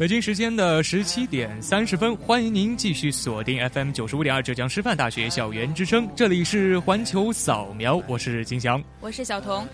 北京时间的十七点三十分，欢迎您继续锁定 FM 九十五点二浙江师范大学校园之声，这里是环球扫描，我是金翔，我是小童。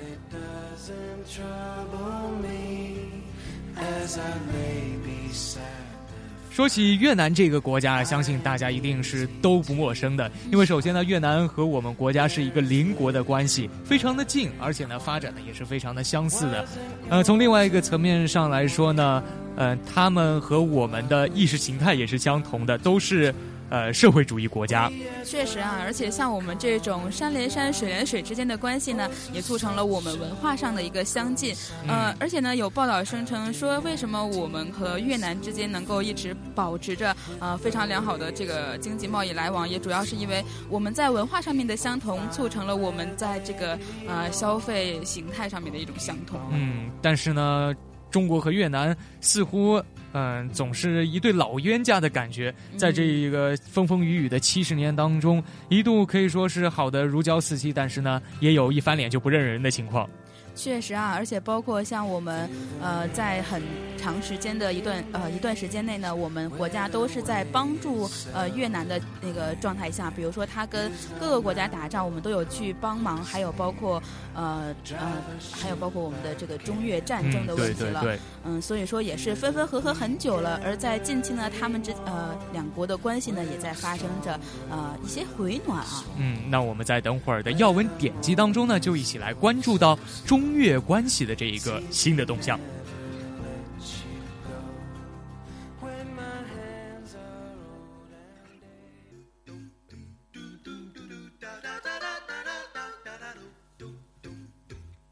说起越南这个国家，相信大家一定是都不陌生的。因为首先呢，越南和我们国家是一个邻国的关系，非常的近，而且呢，发展的也是非常的相似的。呃，从另外一个层面上来说呢，呃，他们和我们的意识形态也是相同的，都是。呃，社会主义国家，确实啊，而且像我们这种山连山、水连水之间的关系呢，也促成了我们文化上的一个相近。呃，而且呢，有报道声称说，为什么我们和越南之间能够一直保持着呃非常良好的这个经济贸易来往，也主要是因为我们在文化上面的相同，促成了我们在这个呃消费形态上面的一种相同。嗯，但是呢，中国和越南似乎。嗯，总是一对老冤家的感觉，在这一个风风雨雨的七十年当中，一度可以说是好的如胶似漆，但是呢，也有一翻脸就不认人的情况。确实啊，而且包括像我们，呃，在很长时间的一段呃一段时间内呢，我们国家都是在帮助呃越南的那个状态下，比如说他跟各个国家打仗，我们都有去帮忙，还有包括呃呃，还有包括我们的这个中越战争的问题了，嗯，所以说也是分分合合很久了。而在近期呢，他们之呃两国的关系呢，也在发生着呃一些回暖啊。嗯，那我们在等会儿的要闻点击当中呢，就一起来关注到中。中越关系的这一个新的动向。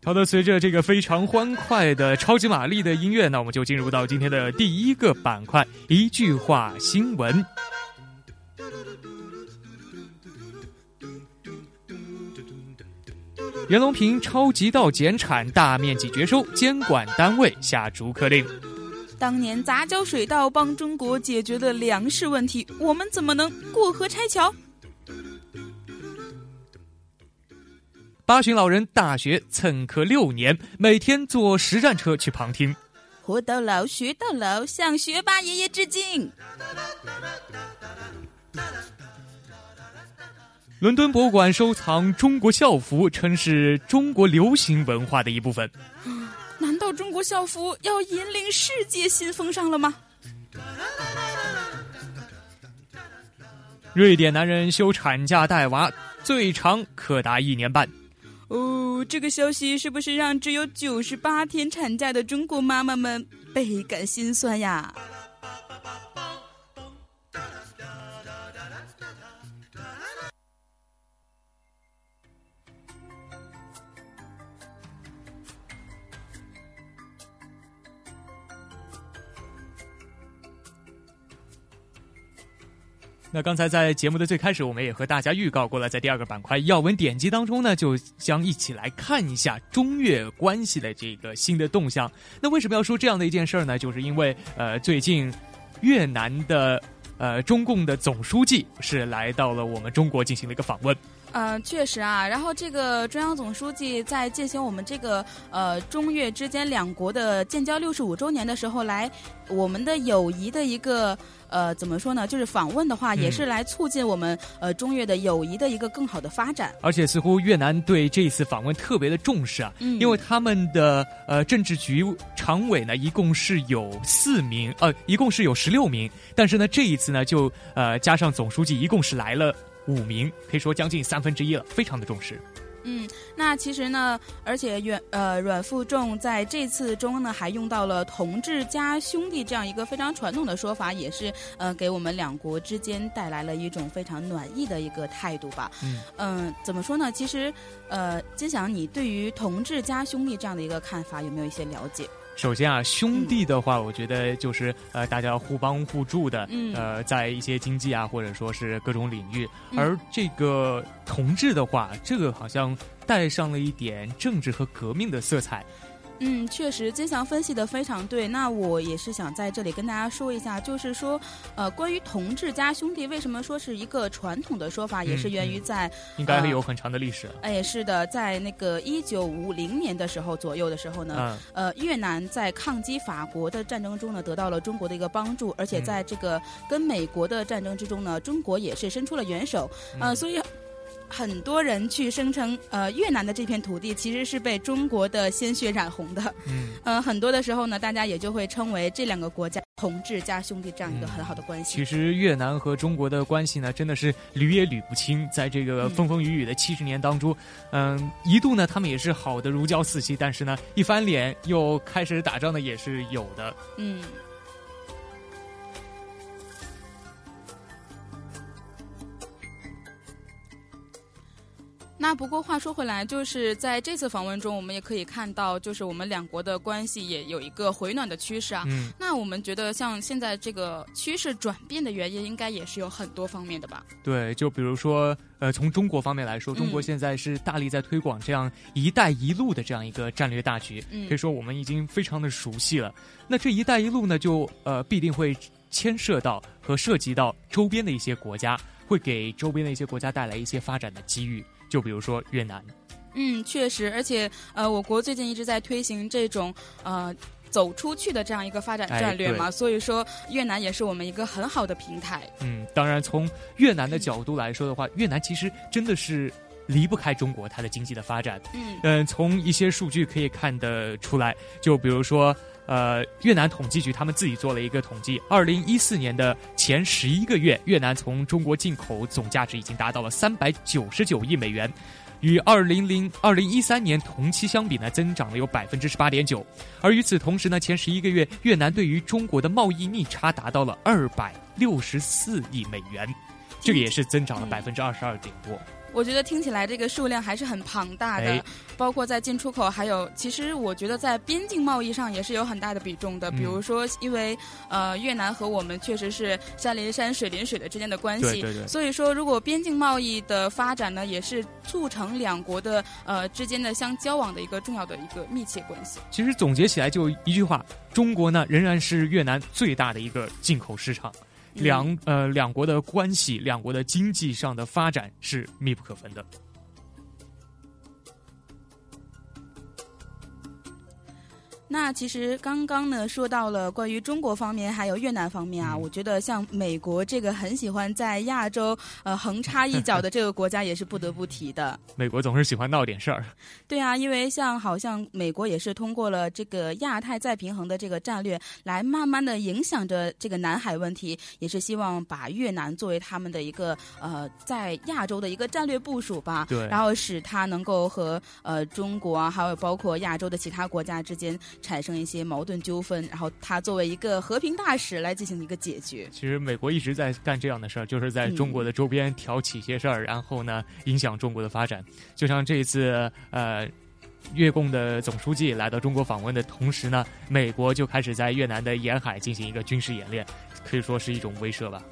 好的，随着这个非常欢快的超级玛丽的音乐，那我们就进入到今天的第一个板块——一句话新闻。袁隆平超级稻减产大面积绝收，监管单位下逐客令。当年杂交水稻帮中国解决了粮食问题，我们怎么能过河拆桥？八旬老人大学蹭课六年，每天坐实战车去旁听。活到老学到老，向学霸爷爷致敬。伦敦博物馆收藏中国校服，称是中国流行文化的一部分。难道中国校服要引领世界新风尚了吗？瑞典男人休产假带娃，最长可达一年半。哦，这个消息是不是让只有九十八天产假的中国妈妈们倍感心酸呀？那刚才在节目的最开始，我们也和大家预告过了，在第二个板块要闻点击当中呢，就将一起来看一下中越关系的这个新的动向。那为什么要说这样的一件事儿呢？就是因为呃，最近越南的呃中共的总书记是来到了我们中国进行了一个访问。嗯，确实啊。然后这个中央总书记在进行我们这个呃中越之间两国的建交六十五周年的时候，来我们的友谊的一个。呃，怎么说呢？就是访问的话，也是来促进我们呃中越的友谊的一个更好的发展。而且似乎越南对这一次访问特别的重视啊，因为他们的呃政治局常委呢，一共是有四名，呃，一共是有十六名，但是呢，这一次呢，就呃加上总书记，一共是来了五名，可以说将近三分之一了，非常的重视。嗯，那其实呢，而且阮呃阮富仲在这次中呢还用到了“同志加兄弟”这样一个非常传统的说法，也是呃给我们两国之间带来了一种非常暖意的一个态度吧。嗯嗯、怎么说呢？其实呃，金祥，你对于“同志加兄弟”这样的一个看法有没有一些了解？首先啊，兄弟的话，我觉得就是呃，大家要互帮互助的，嗯呃，在一些经济啊，或者说是各种领域。嗯而这个同志的话，这个好像带上了一点政治和革命的色彩。嗯，确实，金祥分析的非常对。那我也是想在这里跟大家说一下，就是说，呃，关于同志加兄弟，为什么说是一个传统的说法，也是源于在应该有很长的历史。哎，是的，在那个一九五零年的时候左右的时候呢，嗯呃，越南在抗击法国的战争中呢，得到了中国的一个帮助，而且在这个跟美国的战争之中呢，中国也是伸出了援手，呃，嗯所以。很多人去声称，呃，越南的这片土地其实是被中国的鲜血染红的。嗯，呃，很多的时候呢，大家也就会称为这两个国家同志加兄弟这样一个很好的关系。其实越南和中国的关系呢，真的是捋也捋不清。在这个嗯风风雨雨的七十年当中，嗯，一度呢他们也是好的如胶似漆，但是呢一翻脸又开始打仗的也是有的。嗯。那不过话说回来，就是在这次访问中，我们也可以看到，就是我们两国的关系也有一个回暖的趋势啊。嗯，那我们觉得，像现在这个趋势转变的原因，应该也是有很多方面的吧？对，就比如说，呃，从中国方面来说，中国嗯现在是大力在推广这样“一带一路”的这样一个战略大局，嗯可以说我们已经非常的熟悉了。那这“一带一路”呢，就呃必定会牵涉到和涉及到周边的一些国家，会给周边的一些国家带来一些发展的机遇。就比如说越南，嗯，确实，而且呃，我国最近一直在推行这种呃。走出去的这样一个发展哎战略嘛，对所以说越南也是我们一个很好的平台。嗯，当然从越南的角度来说的话，越南其实真的是离不开中国它的经济的发展。嗯嗯，从一些数据可以看得出来，就比如说，呃，越南统计局他们自己做了一个统计，二零一四年的前十一个月，越南从中国进口总价值已经达到了三百九十九亿美元。与二零零二零一三年同期相比呢，增长了有百分之十八点九。而与此同时呢，前十一个月，越南对于中国的贸易逆差达到了二百六十四亿美元，这个也是增长了嗯百分之二十二点多。我觉得听起来这个数量还是很庞大的，哎包括在进出口，还有其实我觉得在边境贸易上也是有很大的比重的。嗯比如说，因为呃越南和我们确实是山邻山水邻水的之间的关系，对对对所以说如果边境贸易的发展呢，也是促成两国的呃之间的相交往的一个重要的一个密切关系。其实总结起来就一句话：中国呢仍然是越南最大的一个进口市场，嗯两呃两国的关系，两国的经济上的发展是密不可分的。那其实刚刚呢说到了关于中国方面还有越南方面啊，嗯我觉得像美国这个很喜欢在亚洲呃横插一脚的这个国家也是不得不提的。美国总是喜欢闹点事儿，对啊，因为像好像美国也是通过了这个亚太再平衡的这个战略，来慢慢的影响着这个南海问题，也是希望把越南作为他们的一个呃在亚洲的一个战略部署吧。对然后使它能够和呃中国啊，还有包括亚洲的其他国家之间产生一些矛盾纠纷，然后他作为一个和平大使来进行一个解决。其实美国一直在干这样的事儿，就是在中国的周边挑起一些事儿，然后呢影响中国的发展。就像这一次呃。越共的总书记来到中国访问的同时呢，美国就开始在越南的沿海进行一个军事演练，可以说是一种威慑吧。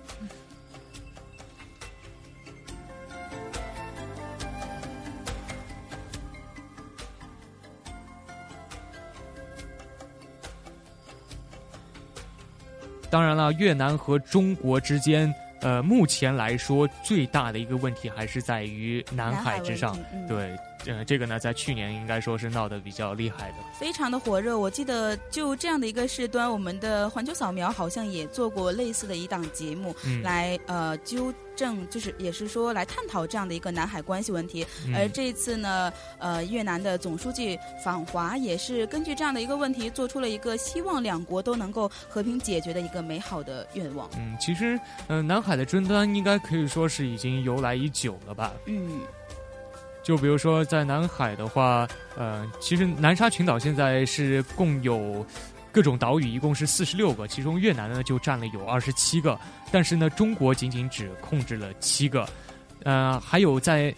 当然了，越南和中国之间，呃，目前来说最大的一个问题还是在于南海之上。对，呃，这个呢，在去年应该说是闹得比较厉害的。非常的火热。我记得就这样的一个事端，我们的环球扫描好像也做过类似的一档节目，嗯，来呃纠正，就是也是说来探讨这样的一个南海关系问题。嗯而这一次呢，呃，越南的总书记访华也是根据这样的一个问题，做出了一个希望两国都能够和平解决的一个美好的愿望。嗯，其实，呃，南海的争端应该可以说是已经由来已久了吧。嗯，就比如说在南海的话，呃，其实南沙群岛现在是共有各种岛屿，一共是四十六个，其中越南呢就占了有二十七个，但是呢，中国仅仅只控制了七个。呃，还有在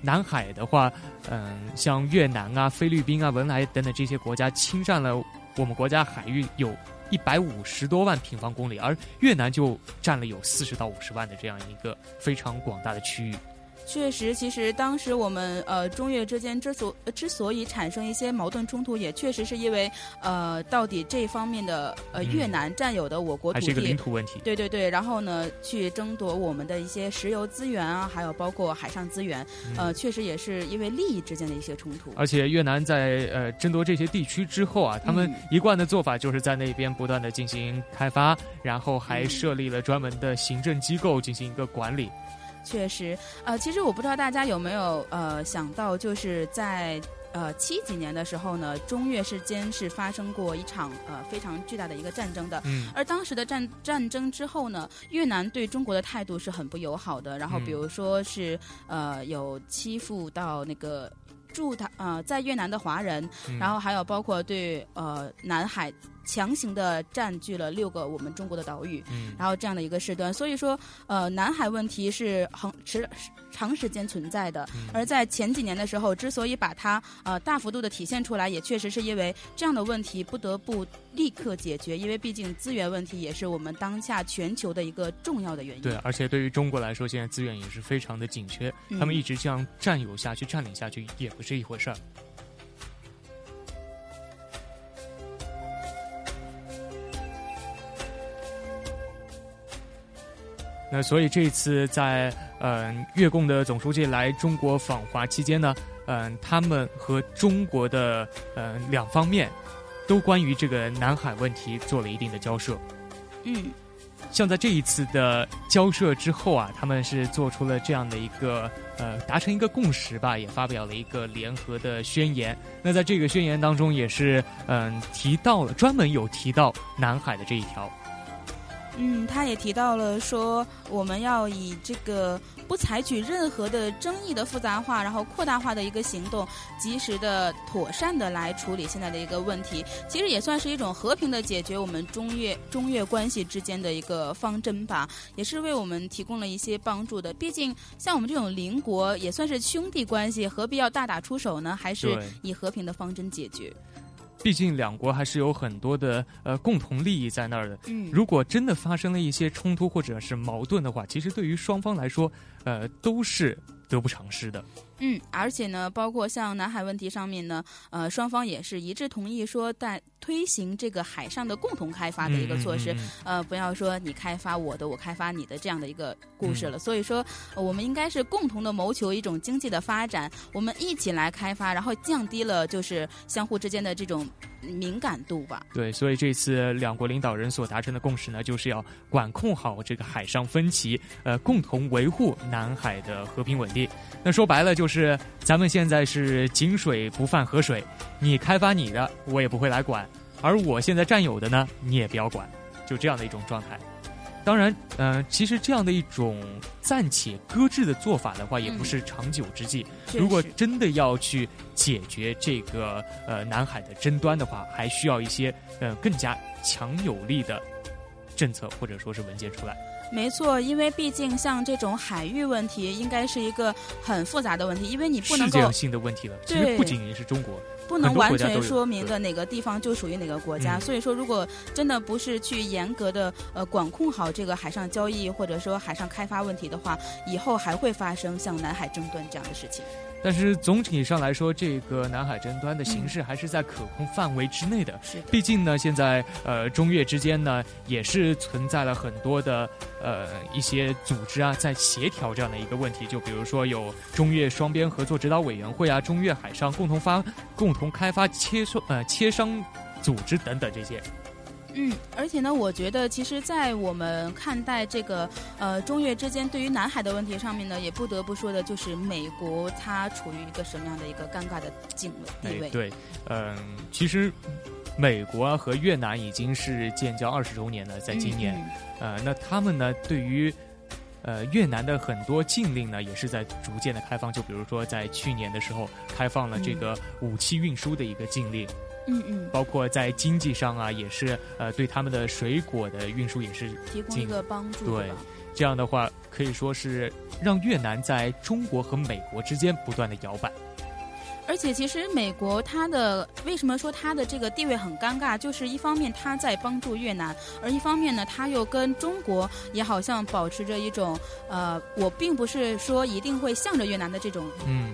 南海的话，嗯，像越南啊、菲律宾啊、文莱等等这些国家侵占了我们国家海域有一百五十多万平方公里，而越南就占了有四十到五十万的这样一个非常广大的区域。确实，其实当时我们呃中越之间之所之所以产生一些矛盾冲突，也确实是因为呃到底这方面的呃越南占有的我国土地，还是一个领土问题。对对对，然后呢去争夺我们的一些石油资源啊，还有包括海上资源，呃，确实也是因为利益之间的一些冲突。而且越南在呃争夺这些地区之后啊，他们一贯的做法就是在那边不断的进行开发，然后还设立了专门的行政机构进行一个管理。确实，呃，其实我不知道大家有没有呃想到，就是在呃七几年的时候呢，中越之间是发生过一场呃非常巨大的一个战争的。嗯。而当时的战战争之后呢，越南对中国的态度是很不友好的。然后比如说是呃有欺负到那个驻他呃在越南的华人，然后还有包括对呃南海。强行的占据了六个我们中国的岛屿，嗯然后这样的一个事端，所以说，呃，南海问题是恒持长时间存在的。而在前几年的时候，之所以把它呃大幅度的体现出来，也确实是因为这样的问题不得不立刻解决，因为毕竟资源问题也是我们当下全球的一个重要的原因。对，而且对于中国来说，现在资源也是非常的紧缺，他们一直这样占有下去、占领下去也不是一回事儿。那所以这次在嗯越共的总书记来中国访华期间呢，嗯，他们和中国的嗯两方面都关于这个南海问题做了一定的交涉。嗯，像在这一次的交涉之后啊，他们是做出了这样的一个呃达成一个共识吧，也发表了一个联合的宣言。那在这个宣言当中，也是嗯提到了专门有提到南海的这一条。嗯，他也提到了说，我们要以这个不采取任何的争议的复杂化，然后扩大化的一个行动，及时的、妥善的来处理现在的一个问题。其实也算是一种和平的解决我们中越中越关系之间的一个方针吧，也是为我们提供了一些帮助的。毕竟像我们这种邻国，也算是兄弟关系，何必要大打出手呢？还是以和平的方针解决。毕竟两国还是有很多的呃共同利益在那儿的。嗯，如果真的发生了一些冲突或者是矛盾的话，其实对于双方来说，呃，都是得不偿失的。嗯，而且呢，包括像南海问题上面呢，呃，双方也是一致同意说，在推行这个海上的共同开发的一个措施。呃，不要说你开发我的，我开发你的这样的一个故事了。所以说，我们应该是共同的谋求一种经济的发展，我们一起来开发，然后降低了就是相互之间的这种。敏感度吧，对，所以这次两国领导人所达成的共识呢，就是要管控好这个海上分歧，呃，共同维护南海的和平稳定。那说白了就是，咱们现在是井水不犯河水，你开发你的，我也不会来管；而我现在占有的呢，你也不要管，就这样的一种状态。当然，呃，其实这样的一种暂且搁置的做法的话，也不是长久之计。如果真的要去解决这个呃南海的争端的话，还需要一些呃更加强有力的政策或者说是文件出来。没错，因为毕竟像这种海域问题，应该是一个很复杂的问题，因为你不能够世界性的问题了。其实不仅仅是中国。不能完全说明的哪个地方就属于哪个国家，所以说如果真的不是去严格的呃管控好这个海上交易或者说海上开发问题的话，以后还会发生像南海争端这样的事情。但是总体上来说，这个南海争端的形势还是在可控范围之内的。是，毕竟呢，现在呃中越之间呢也是存在了很多的呃一些组织啊，在协调这样的一个问题。就比如说有中越双边合作指导委员会啊，中越海上共同发共同开发切磋呃切商组织等等这些。嗯，而且呢，我觉得其实，在我们看待这个呃中越之间对于南海的问题上面呢，也不得不说的就是美国它处于一个什么样的一个尴尬的境地位？对，嗯，其实美国和越南已经是建交二十周年了，在今年，呃，那他们呢对于呃，越南的很多禁令呢，也是在逐渐的开放。就比如说，在去年的时候，开放了这个武器运输的一个禁令。嗯嗯。包括在经济上啊，也是呃，对他们的水果的运输也是提供一个帮助。对，这样的话可以说是让越南在中国和美国之间不断的摇摆。而且，其实美国它的为什么说它的这个地位很尴尬？就是一方面它在帮助越南，而一方面呢，它又跟中国也好像保持着一种呃，我并不是说一定会向着越南的这种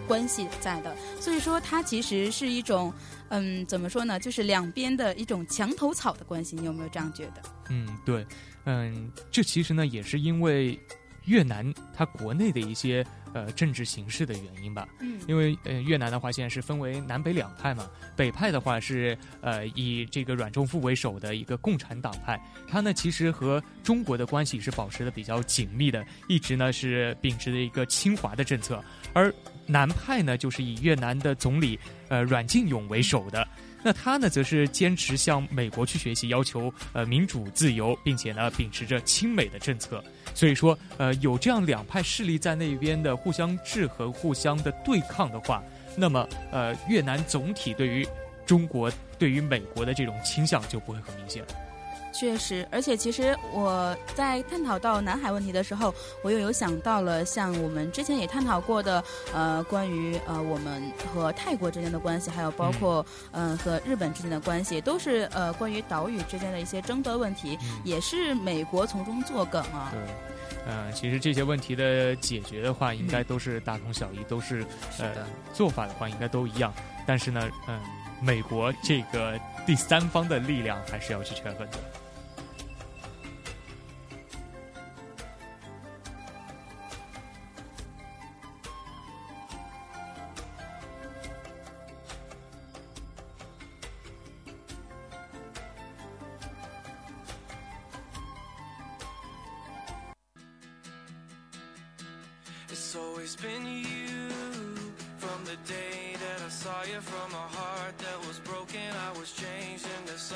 关系在的。所以说，它其实是一种嗯，怎么说呢？就是两边的一种墙头草的关系。你有没有这样觉得？嗯，对，嗯，这其实呢也是因为越南它国内的一些。呃，政治形势的原因吧。嗯，因为呃，越南的话现在是分为南北两派嘛。北派的话是呃以这个阮仲富为首的一个共产党派，他呢其实和中国的关系是保持的比较紧密的，一直呢是秉持着一个亲华的政策。而南派呢就是以越南的总理呃阮晋勇为首的。那他呢，则是坚持向美国去学习，要求呃民主自由，并且呢秉持着亲美的政策。所以说，呃，有这样两派势力在那边的互相制衡、互相的对抗的话，那么呃，越南总体对于中国、对于美国的这种倾向就不会很明显。确实，而且其实我在探讨到南海问题的时候，我又有想到了像我们之前也探讨过的，呃，关于呃我们和泰国之间的关系，还有包括嗯和日本之间的关系，都是呃关于岛屿之间的一些争端问题，也是美国从中作梗啊。对，嗯，其实这些问题的解决的话，应该都是大同小异，都是呃做法的话应该都一样，但是呢，嗯，美国这个第三方的力量还是要去权衡的。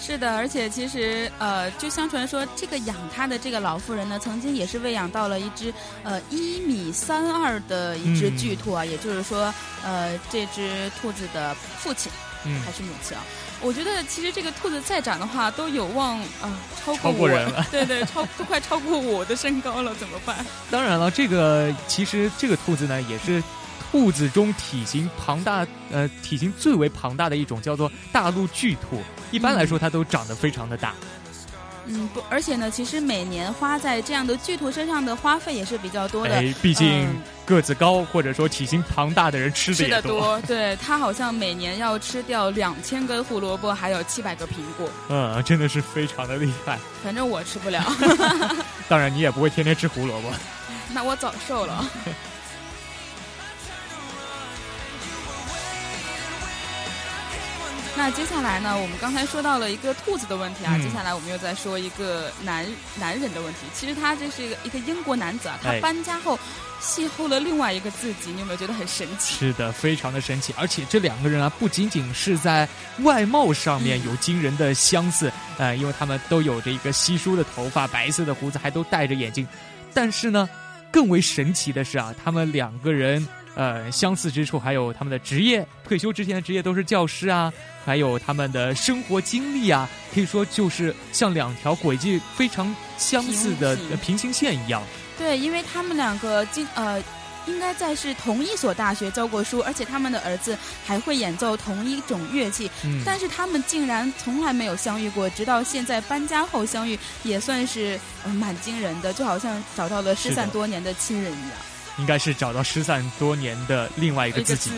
是的，而且其实呃，就相传说，这个养它的这个老妇人呢，曾经也是喂养到了一只呃一米三二的一只巨兔啊，也就是说，呃，这只兔子的父亲还是母亲啊？我觉得其实这个兔子再长的话，都有望啊超过 我，人了，对对，超都快超过我的身高了，怎么办？当然了，这个其实这个兔子呢，也是。兔子中体型庞大，呃，体型最为庞大的一种叫做大陆巨兔。一般来说，它都长得非常的大。嗯，不，而且呢，其实每年花在这样的巨兔身上的花费也是比较多的。哎，毕竟个子高或者说体型庞大的人吃的也多。对，它好像每年要吃掉两千根胡萝卜，还有七百个苹果。嗯，真的是非常的厉害。反正我吃不了。当然，你也不会天天吃胡萝卜。那我早瘦了。那接下来呢？我们刚才说到了一个兔子的问题啊，接下来我们又在说一个男男人的问题。其实他这是一个一个英国男子啊，他搬家后邂逅了另外一个自己，你有没有觉得很神奇？是的，非常的神奇。而且这两个人啊，不仅仅是在外貌上面有惊人的相似，呃，因为他们都有着一个稀疏的头发、白色的胡子，还都戴着眼镜。但是呢，更为神奇的是啊，他们两个人。呃，相似之处还有他们的职业，退休之前的职业都是教师啊，还有他们的生活经历啊，可以说就是像两条轨迹非常相似的平行线一样。对，因为他们两个经呃，应该在是同一所大学教过书，而且他们的儿子还会演奏同一种乐器，但是他们竟然从来没有相遇过，直到现在搬家后相遇，也算是呃蛮惊人的，就好像找到了失散多年的亲人一样。应该是找到失散多年的另外一个自己。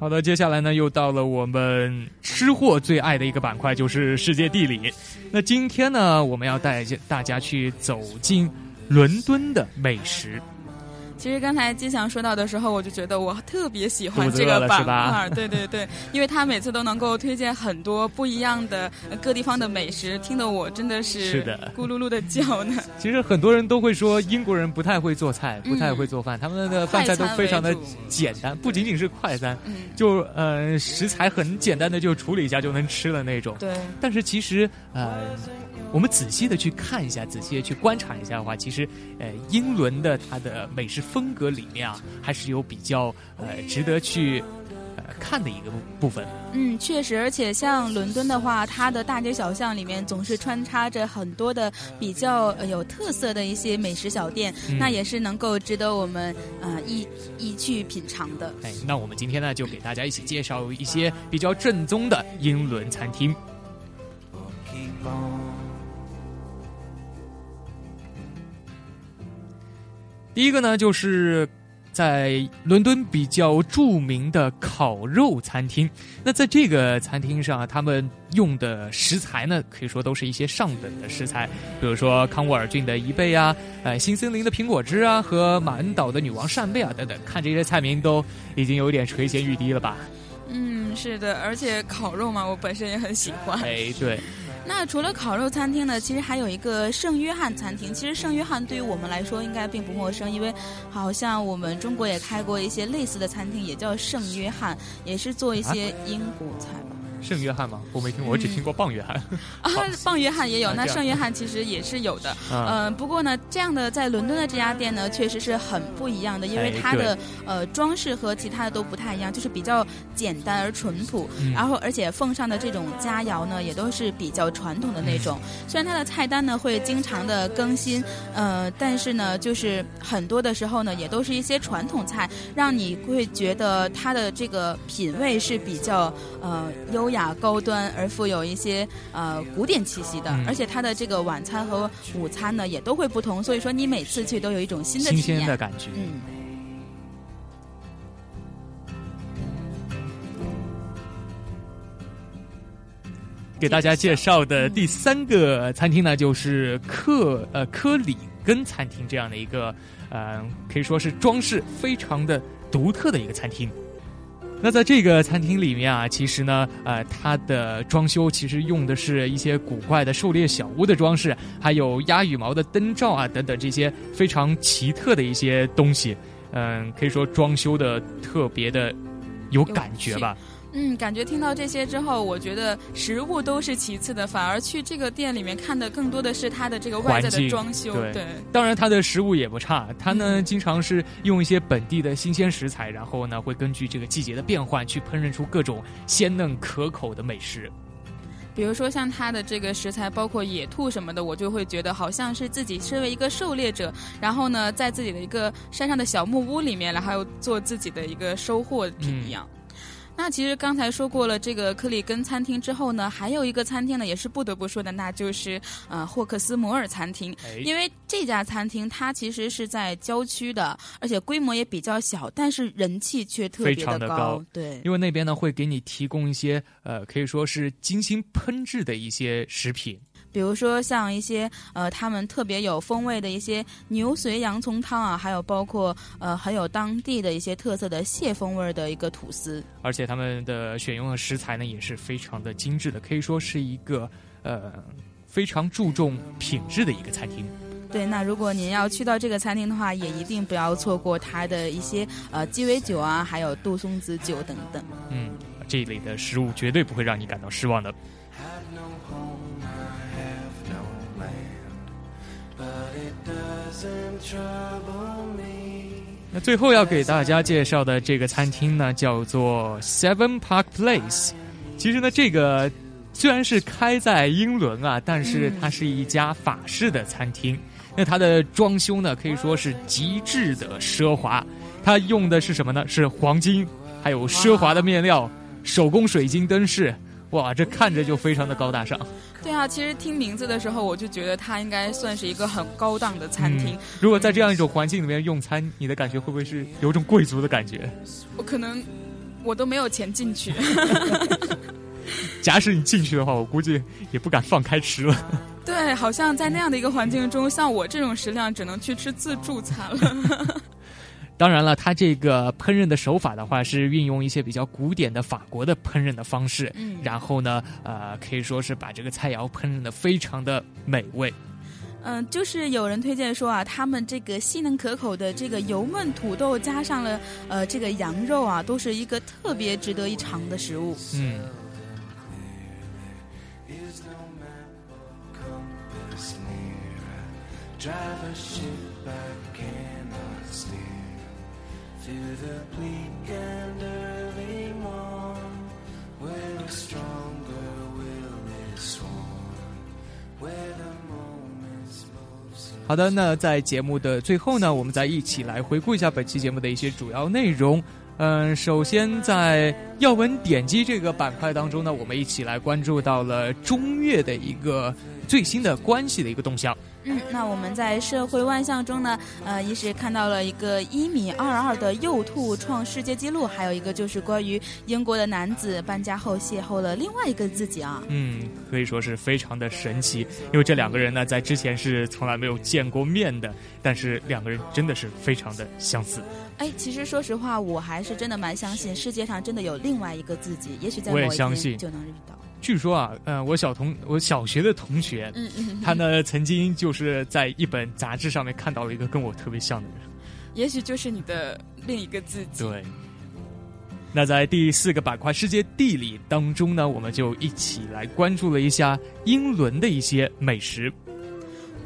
好的，接下来呢，又到了我们吃货最爱的一个板块，就是世界地理。那今天呢，我们要带大家去走进伦敦的美食。其实刚才金祥说到的时候，我就觉得我特别喜欢这个板块，对对对，因为他每次都能够推荐很多不一样的各地方的美食，听得我真的是是的咕噜噜的叫呢。其实很多人都会说英国人不太会做菜，不太会做饭，他们的饭菜都非常的简单，不仅仅是快餐，就呃食材很简单的就处理一下就能吃的那种。对，但是其实呃。我们仔细的去看一下，仔细的去观察一下的话，其实，呃，英伦的它的美食风格里面啊，还是有比较呃值得去呃看的一个部分。嗯，确实，而且像伦敦的话，它的大街小巷里面总是穿插着很多的比较有特色的一些美食小店，那也是能够值得我们呃一一去品尝的。哎，那我们今天呢，就给大家一起介绍一些比较正宗的英伦餐厅。第一个呢，就是在伦敦比较著名的烤肉餐厅。那在这个餐厅上，他们用的食材呢，可以说都是一些上等的食材，比如说康沃尔郡的贻贝啊，呃，新森林的苹果汁啊，和马恩岛的女王扇贝啊等等。看这些菜名，都已经有点垂涎欲滴了吧？嗯，是的，而且烤肉嘛，我本身也很喜欢。哎，对。那除了烤肉餐厅呢，其实还有一个圣约翰餐厅。其实圣约翰对于我们来说应该并不陌生，因为好像我们中国也开过一些类似的餐厅，也叫圣约翰，也是做一些英国菜吧。圣约翰吗？我没听过，我只听过棒约翰。啊，棒约翰也有，那圣约翰其实也是有的。嗯，不过呢，这样的在伦敦的这家店呢，确实是很不一样的，因为它的呃装饰和其他的都不太一样，就是比较简单而淳朴。然后，而且奉上的这种佳肴呢，也都是比较传统的那种。虽然它的菜单呢会经常的更新，呃，但是呢，就是很多的时候呢，也都是一些传统菜，让你会觉得它的这个品味是比较呃优。优雅高端而富有一些呃古典气息的，而且它的这个晚餐和午餐呢也都会不同，所以说你每次去都有一种新的新鲜的感觉。嗯。给大家介绍的第三个餐厅呢，就是克呃科里根餐厅这样的一个呃可以说是装饰非常的独特的一个餐厅。那在这个餐厅里面啊，其实呢，呃，它的装修其实用的是一些古怪的狩猎小屋的装饰，还有鸭羽毛的灯罩啊等等这些非常奇特的一些东西，嗯，可以说装修的特别的有感觉吧。嗯，感觉听到这些之后，我觉得食物都是其次的，反而去这个店里面看的更多的是它的这个外在的装修。对，当然它的食物也不差，它呢经常是用一些本地的新鲜食材，然后呢会根据这个季节的变换去烹饪出各种鲜嫩可口的美食。比如说像它的这个食材，包括野兔什么的，我就会觉得好像是自己身为一个狩猎者，然后呢在自己的一个山上的小木屋里面，然后做自己的一个收获品一样。那其实刚才说过了这个克里根餐厅之后呢，还有一个餐厅呢，也是不得不说的，那就是呃霍克斯摩尔餐厅。因为这家餐厅它其实是在郊区的，而且规模也比较小，但是人气却特别的高。对，因为那边呢会给你提供一些呃可以说是精心烹制的一些食品。比如说像一些呃，他们特别有风味的一些牛髓洋葱汤啊，还有包括呃，很有当地的一些特色的蟹风味的一个吐司。而且他们的选用的食材呢，也是非常的精致的，可以说是一个呃非常注重品质的一个餐厅。对，那如果您要去到这个餐厅的话，也一定不要错过它的一些呃鸡尾酒啊，还有杜松子酒等等。嗯，这一类的食物绝对不会让你感到失望的。那最后要给大家介绍的这个餐厅呢，叫做 Seven Park Place。其实呢，这个虽然是开在英伦啊，但是它是一家法式的餐厅。那它的装修呢，可以说是极致的奢华。它用的是什么呢？是黄金，还有奢华的面料，手工水晶灯饰。哇，这看着就非常的高大上。对啊，其实听名字的时候，我就觉得它应该算是一个很高档的餐厅。如果在这样一种环境里面用餐，你的感觉会不会是有种贵族的感觉？我可能。我都没有钱进去。假使你进去的话，我估计也不敢放开吃了。对，好像在那样的一个环境中，像我这种食量，只能去吃自助餐了。当然了，它这个烹饪的手法的话，是运用一些比较古典的法国的烹饪的方式。嗯，然后呢，呃，可以说是把这个菜肴烹饪的非常的美味。嗯，就是有人推荐说啊，他们这个细嫩可口的这个油焖土豆，加上了呃这个羊肉啊，都是一个特别值得一尝的食物。嗯。好的，那在节目的最后呢，我们再一起来回顾一下本期节目的一些主要内容。嗯，首先在要闻点击这个板块当中呢，我们一起来关注到了中越的一个最新的关系的一个动向。嗯，那我们在社会万象中呢，呃，一是看到了一个一米二二的幼兔创世界纪录，还有一个就是关于英国的男子搬家后邂逅了另外一个自己啊。嗯，可以说是非常的神奇，因为这两个人呢，在之前是从来没有见过面的，但是两个人真的是非常的相似。哎，其实说实话，我还是真的蛮相信世界上真的有另外一个自己，也许在某一天就能遇到。据说啊，嗯，我小同我小学的同学，嗯嗯，他呢曾经就是在一本杂志上面看到了一个跟我特别像的人，也许就是你的另一个自己。对。那在第四个板块“世界地理”当中呢，我们就一起来关注了一下英伦的一些美食。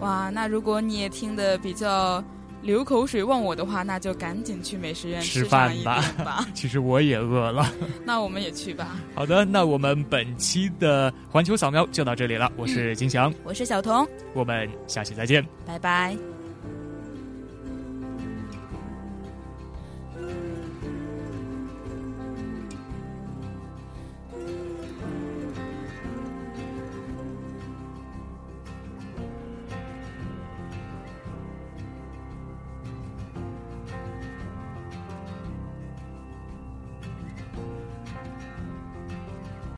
哇，那如果你也听得比较。流口水问我的话，那就赶紧去美食院吃饭吧。其实我也饿了。那我们也去吧。好的，那我们本期的环球扫描就到这里了。我是金翔，我是小童，我们下期再见，拜拜。